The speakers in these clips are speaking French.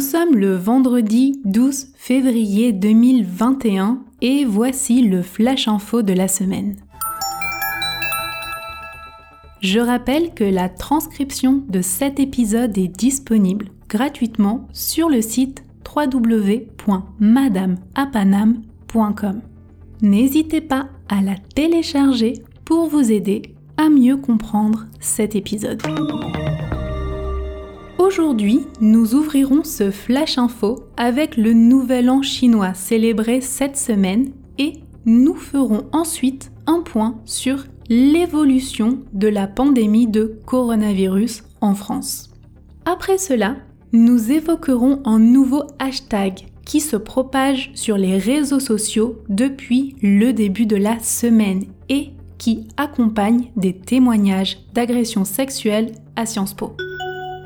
Nous sommes le vendredi 12 février 2021 et voici le flash info de la semaine. Je rappelle que la transcription de cet épisode est disponible gratuitement sur le site www.madameapanam.com. N'hésitez pas à la télécharger pour vous aider à mieux comprendre cet épisode. Aujourd'hui, nous ouvrirons ce flash info avec le nouvel an chinois célébré cette semaine et nous ferons ensuite un point sur l'évolution de la pandémie de coronavirus en France. Après cela, nous évoquerons un nouveau hashtag qui se propage sur les réseaux sociaux depuis le début de la semaine et qui accompagne des témoignages d'agressions sexuelles à Sciences Po.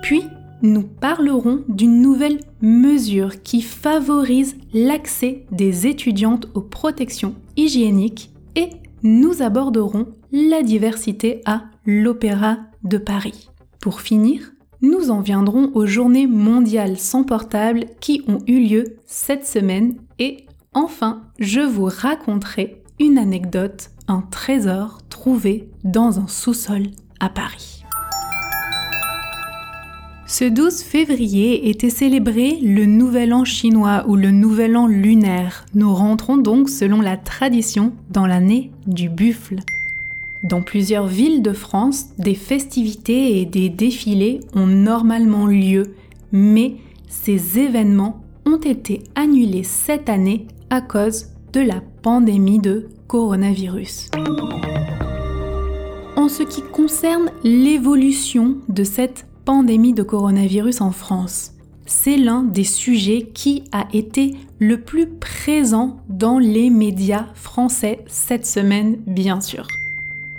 Puis, nous parlerons d'une nouvelle mesure qui favorise l'accès des étudiantes aux protections hygiéniques et nous aborderons la diversité à l'Opéra de Paris. Pour finir, nous en viendrons aux journées mondiales sans portable qui ont eu lieu cette semaine et enfin, je vous raconterai une anecdote, un trésor trouvé dans un sous-sol à Paris. Ce 12 février était célébré le Nouvel An chinois ou le Nouvel An lunaire. Nous rentrons donc selon la tradition dans l'année du buffle. Dans plusieurs villes de France, des festivités et des défilés ont normalement lieu, mais ces événements ont été annulés cette année à cause de la pandémie de coronavirus. En ce qui concerne l'évolution de cette pandémie de coronavirus en France. C'est l'un des sujets qui a été le plus présent dans les médias français cette semaine, bien sûr.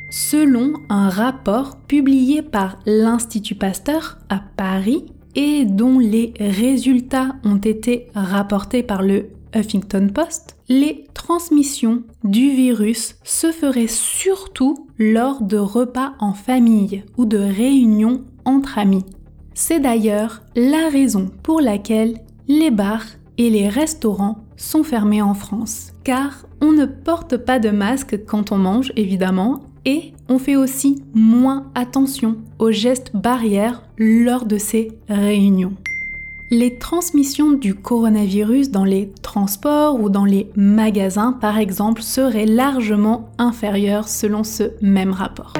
Selon un rapport publié par l'Institut Pasteur à Paris et dont les résultats ont été rapportés par le Huffington Post, les transmissions du virus se feraient surtout lors de repas en famille ou de réunions entre amis. C'est d'ailleurs la raison pour laquelle les bars et les restaurants sont fermés en France. Car on ne porte pas de masque quand on mange, évidemment, et on fait aussi moins attention aux gestes barrières lors de ces réunions. Les transmissions du coronavirus dans les transports ou dans les magasins, par exemple, seraient largement inférieures selon ce même rapport.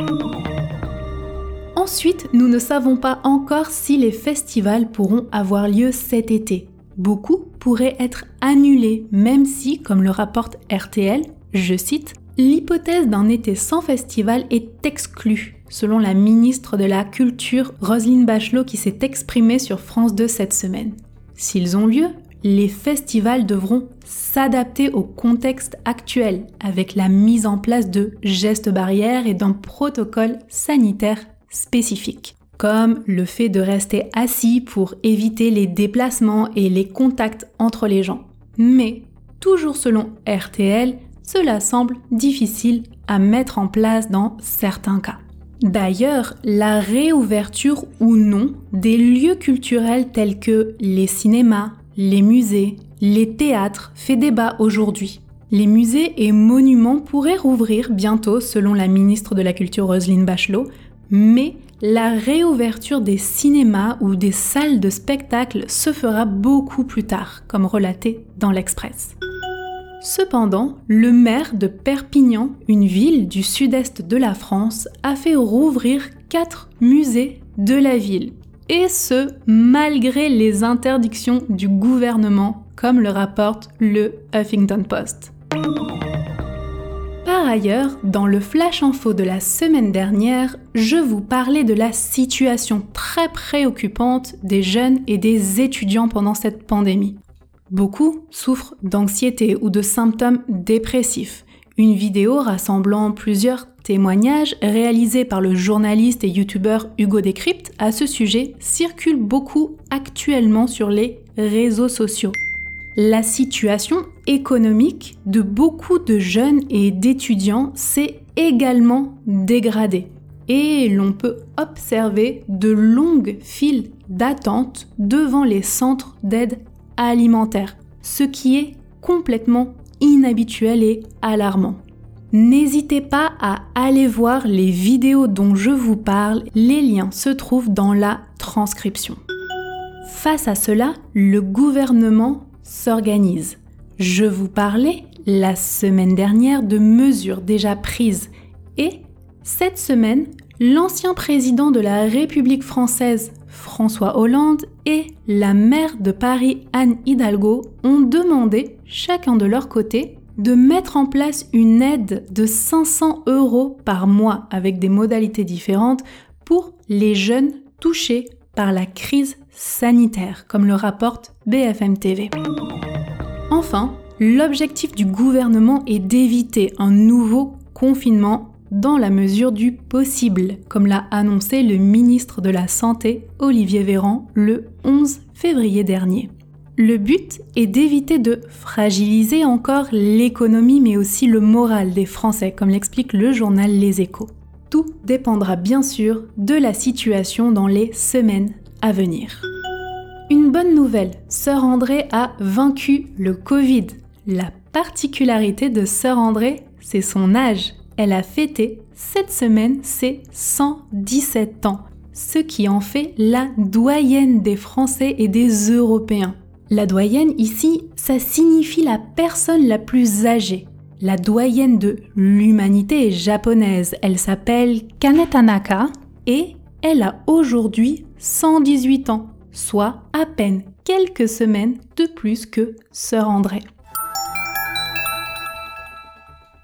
Ensuite, nous ne savons pas encore si les festivals pourront avoir lieu cet été. Beaucoup pourraient être annulés, même si, comme le rapporte RTL, je cite, l'hypothèse d'un été sans festival est exclue, selon la ministre de la Culture Roselyne Bachelot qui s'est exprimée sur France 2 cette semaine. S'ils ont lieu, les festivals devront s'adapter au contexte actuel avec la mise en place de gestes barrières et d'un protocole sanitaire spécifiques, comme le fait de rester assis pour éviter les déplacements et les contacts entre les gens. Mais, toujours selon RTL, cela semble difficile à mettre en place dans certains cas. D'ailleurs, la réouverture ou non des lieux culturels tels que les cinémas, les musées, les théâtres fait débat aujourd'hui. Les musées et monuments pourraient rouvrir bientôt selon la ministre de la Culture Roselyne Bachelot, mais la réouverture des cinémas ou des salles de spectacle se fera beaucoup plus tard, comme relaté dans l'Express. Cependant, le maire de Perpignan, une ville du sud-est de la France, a fait rouvrir quatre musées de la ville. Et ce, malgré les interdictions du gouvernement, comme le rapporte le Huffington Post. Par ailleurs, dans le flash info de la semaine dernière, je vous parlais de la situation très préoccupante des jeunes et des étudiants pendant cette pandémie. Beaucoup souffrent d'anxiété ou de symptômes dépressifs. Une vidéo rassemblant plusieurs témoignages réalisés par le journaliste et youtubeur Hugo Décrypte à ce sujet circule beaucoup actuellement sur les réseaux sociaux. La situation économique de beaucoup de jeunes et d'étudiants s'est également dégradée et l'on peut observer de longues files d'attente devant les centres d'aide alimentaire, ce qui est complètement inhabituel et alarmant. N'hésitez pas à aller voir les vidéos dont je vous parle, les liens se trouvent dans la transcription. Face à cela, le gouvernement s'organise. Je vous parlais la semaine dernière de mesures déjà prises et cette semaine, l'ancien président de la République française, François Hollande, et la maire de Paris, Anne Hidalgo, ont demandé, chacun de leur côté, de mettre en place une aide de 500 euros par mois avec des modalités différentes pour les jeunes touchés par la crise sanitaire, comme le rapporte BFM TV. Enfin, l'objectif du gouvernement est d'éviter un nouveau confinement dans la mesure du possible, comme l'a annoncé le ministre de la Santé, Olivier Véran, le 11 février dernier. Le but est d'éviter de fragiliser encore l'économie mais aussi le moral des Français, comme l'explique le journal Les Échos. Tout dépendra bien sûr de la situation dans les semaines à venir. Une bonne nouvelle, Sœur André a vaincu le Covid. La particularité de Sœur André, c'est son âge elle a fêté cette semaine ses 117 ans, ce qui en fait la doyenne des Français et des Européens. La doyenne ici, ça signifie la personne la plus âgée. La doyenne de l'humanité japonaise, elle s'appelle Kanetanaka et elle a aujourd'hui 118 ans, soit à peine quelques semaines de plus que Sœur André.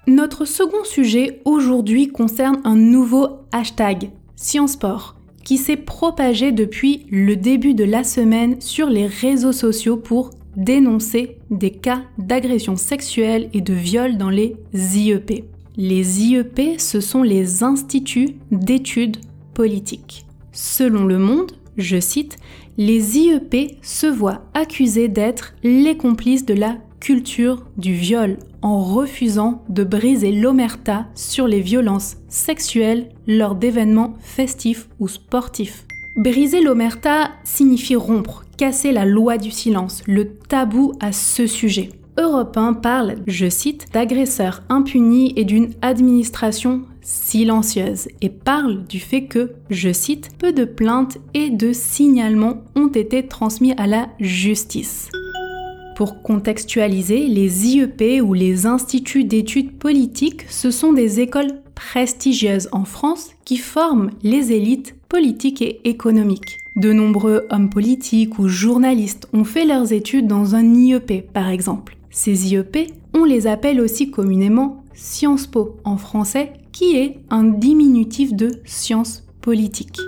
Notre second sujet aujourd'hui concerne un nouveau hashtag, SciencePort, qui s'est propagé depuis le début de la semaine sur les réseaux sociaux pour dénoncer des cas d'agression sexuelle et de viol dans les IEP. Les IEP, ce sont les instituts d'études politiques. Selon Le Monde, je cite, les IEP se voient accusés d'être les complices de la culture du viol en refusant de briser l'omerta sur les violences sexuelles lors d'événements festifs ou sportifs. Briser l'omerta signifie rompre, la loi du silence, le tabou à ce sujet. Europe 1 parle, je cite, d'agresseurs impunis et d'une administration silencieuse et parle du fait que, je cite, peu de plaintes et de signalements ont été transmis à la justice. Pour contextualiser, les IEP ou les instituts d'études politiques, ce sont des écoles prestigieuses en France qui forment les élites politiques et économiques. De nombreux hommes politiques ou journalistes ont fait leurs études dans un IEP, par exemple. Ces IEP, on les appelle aussi communément Sciences Po en français, qui est un diminutif de sciences politiques.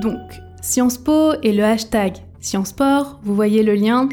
Donc, Sciences Po et le hashtag Sciences vous voyez le lien,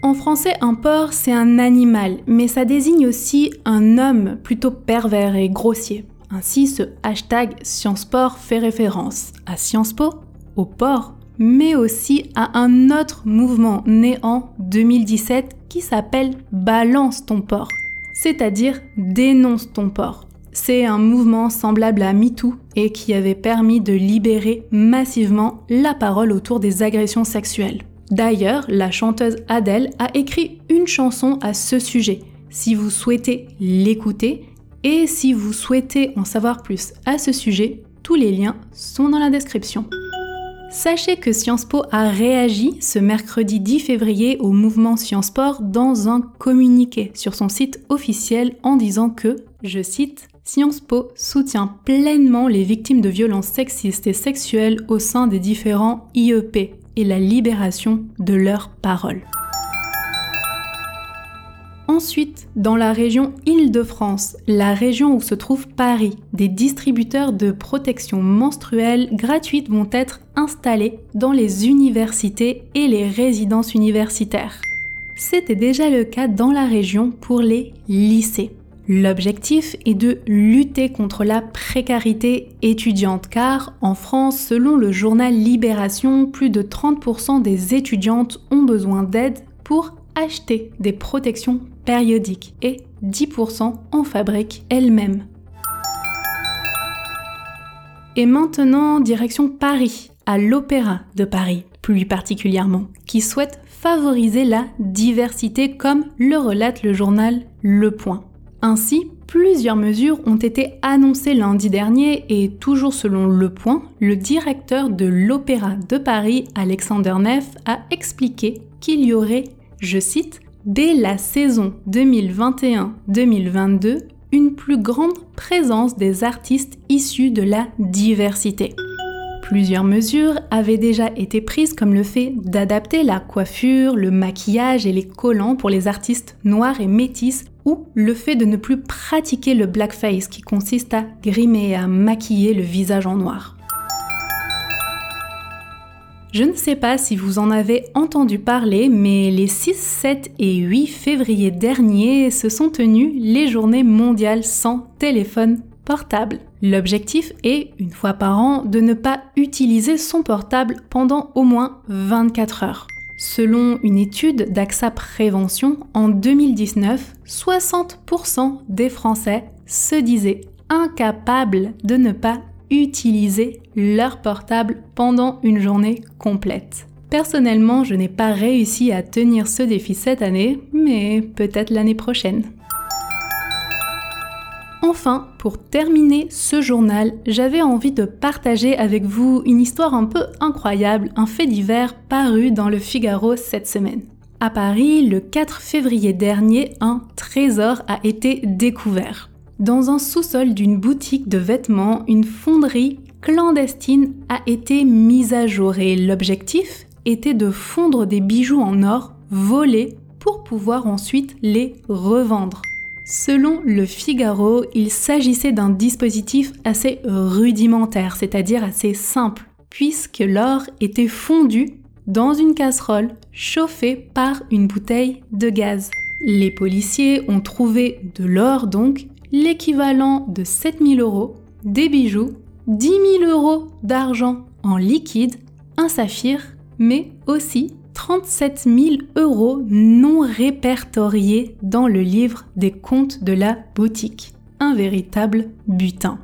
en français, un porc, c'est un animal, mais ça désigne aussi un homme plutôt pervers et grossier. Ainsi, ce hashtag SciencePort fait référence à Sciences Po, au porc, mais aussi à un autre mouvement né en 2017 qui s'appelle Balance ton porc, c'est-à-dire dénonce ton porc. C'est un mouvement semblable à MeToo et qui avait permis de libérer massivement la parole autour des agressions sexuelles. D'ailleurs, la chanteuse Adele a écrit une chanson à ce sujet. Si vous souhaitez l'écouter et si vous souhaitez en savoir plus à ce sujet, tous les liens sont dans la description. Sachez que Sciences Po a réagi ce mercredi 10 février au mouvement Sciences Po dans un communiqué sur son site officiel en disant que, je cite, Sciences Po soutient pleinement les victimes de violences sexistes et sexuelles au sein des différents IEP et la libération de leurs paroles. Ensuite, dans la région Île-de-France, la région où se trouve Paris, des distributeurs de protection menstruelle gratuite vont être installés dans les universités et les résidences universitaires. c'était déjà le cas dans la région pour les lycées. L'objectif est de lutter contre la précarité étudiante car en France, selon le journal Libération, plus de 30% des étudiantes ont besoin d'aide pour acheter des protections périodiques et 10% en fabriquent elles-mêmes. Et maintenant, direction Paris, à l'Opéra de Paris plus particulièrement, qui souhaite favoriser la diversité comme le relate le journal Le Point. Ainsi, plusieurs mesures ont été annoncées lundi dernier et toujours selon Le Point, le directeur de l'Opéra de Paris, Alexander Neff, a expliqué qu'il y aurait, je cite, dès la saison 2021-2022, une plus grande présence des artistes issus de la diversité. Plusieurs mesures avaient déjà été prises comme le fait d'adapter la coiffure, le maquillage et les collants pour les artistes noirs et métis ou le fait de ne plus pratiquer le blackface qui consiste à grimer et à maquiller le visage en noir. Je ne sais pas si vous en avez entendu parler, mais les 6, 7 et 8 février dernier se sont tenues les journées mondiales sans téléphone portable. L'objectif est, une fois par an, de ne pas utiliser son portable pendant au moins 24 heures. Selon une étude d'AXA Prévention, en 2019, 60% des Français se disaient incapables de ne pas utiliser leur portable pendant une journée complète. Personnellement, je n'ai pas réussi à tenir ce défi cette année, mais peut-être l'année prochaine. Enfin, pour terminer ce journal, j'avais envie de partager avec vous une histoire un peu incroyable, un fait divers paru dans le Figaro cette semaine. À Paris, le 4 février dernier, un trésor a été découvert. Dans un sous-sol d'une boutique de vêtements, une fonderie clandestine a été mise à jour et l'objectif était de fondre des bijoux en or volés pour pouvoir ensuite les revendre. Selon le Figaro, il s'agissait d'un dispositif assez rudimentaire, c'est-à-dire assez simple, puisque l'or était fondu dans une casserole chauffée par une bouteille de gaz. Les policiers ont trouvé de l'or donc, l'équivalent de 7000 euros, des bijoux, 10 000 euros d'argent en liquide, un saphir, mais aussi 37 000 euros non répertoriés dans le livre des comptes de la boutique. Un véritable butin.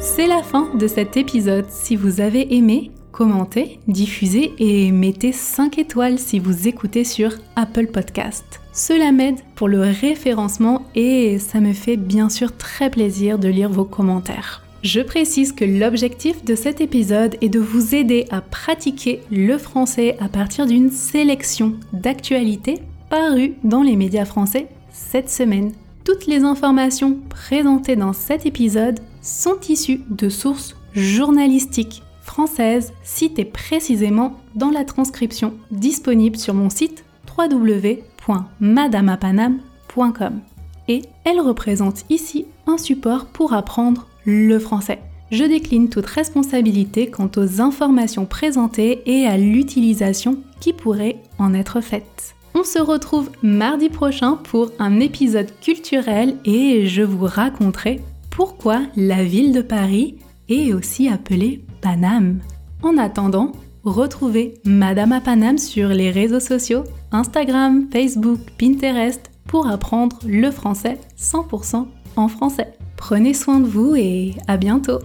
C'est la fin de cet épisode. Si vous avez aimé, commentez, diffusez et mettez 5 étoiles si vous écoutez sur Apple Podcast. Cela m'aide pour le référencement et ça me fait bien sûr très plaisir de lire vos commentaires. Je précise que l'objectif de cet épisode est de vous aider à pratiquer le français à partir d'une sélection d'actualités parues dans les médias français cette semaine. Toutes les informations présentées dans cet épisode sont issues de sources journalistiques françaises citées précisément dans la transcription disponible sur mon site www.madamapanam.com. Et elles représentent ici un support pour apprendre le français. Je décline toute responsabilité quant aux informations présentées et à l'utilisation qui pourrait en être faite. On se retrouve mardi prochain pour un épisode culturel et je vous raconterai pourquoi la ville de Paris est aussi appelée Paname. En attendant, retrouvez Madame à Paname sur les réseaux sociaux, Instagram, Facebook, Pinterest pour apprendre le français 100% en français. Prenez soin de vous et à bientôt